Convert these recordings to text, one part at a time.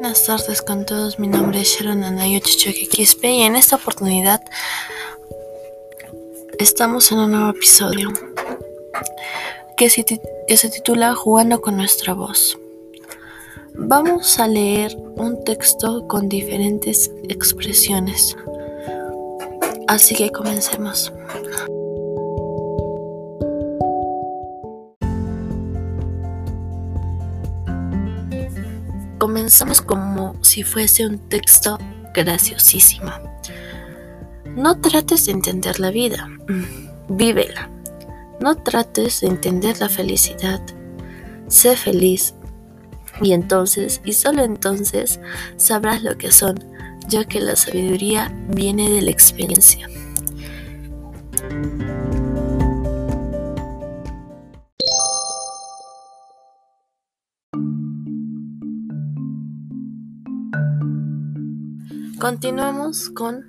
buenas tardes con todos. Mi nombre es Sharon Anayo Quispe y en esta oportunidad estamos en un nuevo episodio que se titula Jugando con nuestra voz. Vamos a leer un texto con diferentes expresiones. Así que comencemos. Comenzamos como si fuese un texto graciosísimo. No trates de entender la vida, mm, vívela. No trates de entender la felicidad, sé feliz. Y entonces, y solo entonces, sabrás lo que son, ya que la sabiduría viene de la experiencia. Continuamos con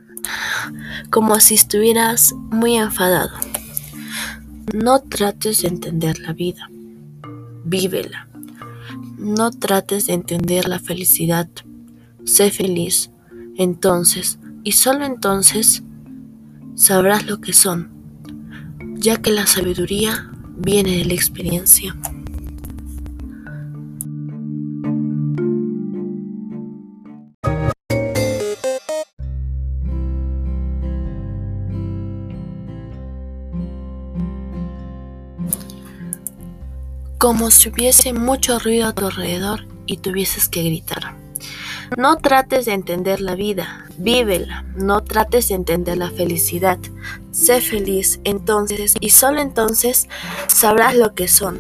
como si estuvieras muy enfadado. No trates de entender la vida, vívela. No trates de entender la felicidad, sé feliz. Entonces, y solo entonces, sabrás lo que son, ya que la sabiduría viene de la experiencia. Como si hubiese mucho ruido a tu alrededor y tuvieses que gritar. No trates de entender la vida, vívela, no trates de entender la felicidad, sé feliz entonces y solo entonces sabrás lo que son,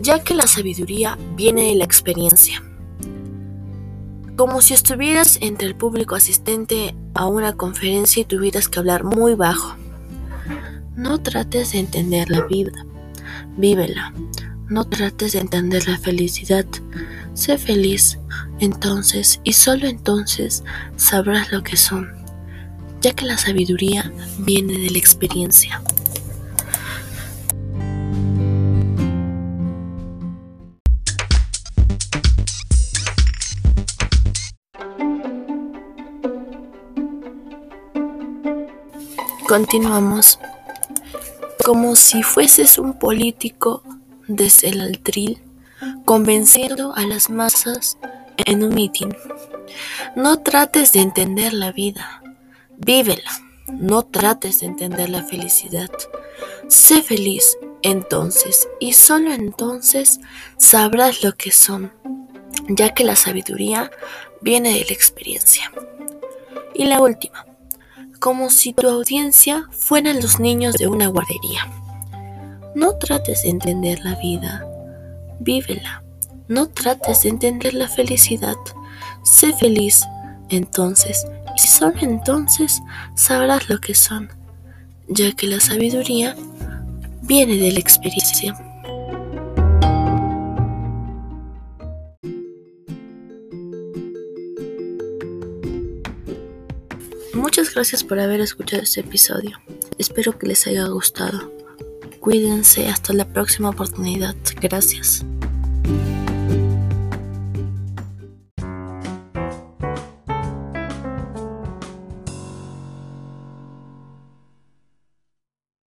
ya que la sabiduría viene de la experiencia. Como si estuvieras entre el público asistente a una conferencia y tuvieras que hablar muy bajo. No trates de entender la vida, vívela, no trates de entender la felicidad. Sé feliz. Entonces y solo entonces sabrás lo que son, ya que la sabiduría viene de la experiencia. Continuamos. Como si fueses un político desde el altril, convenciendo a las masas en un mitin. No trates de entender la vida, vívela. No trates de entender la felicidad. Sé feliz entonces y solo entonces sabrás lo que son, ya que la sabiduría viene de la experiencia. Y la última, como si tu audiencia fueran los niños de una guardería. No trates de entender la vida, vívela. No trates de entender la felicidad, sé feliz. Entonces, y solo entonces sabrás lo que son, ya que la sabiduría viene de la experiencia. Muchas gracias por haber escuchado este episodio. Espero que les haya gustado. Cuídense hasta la próxima oportunidad. Gracias.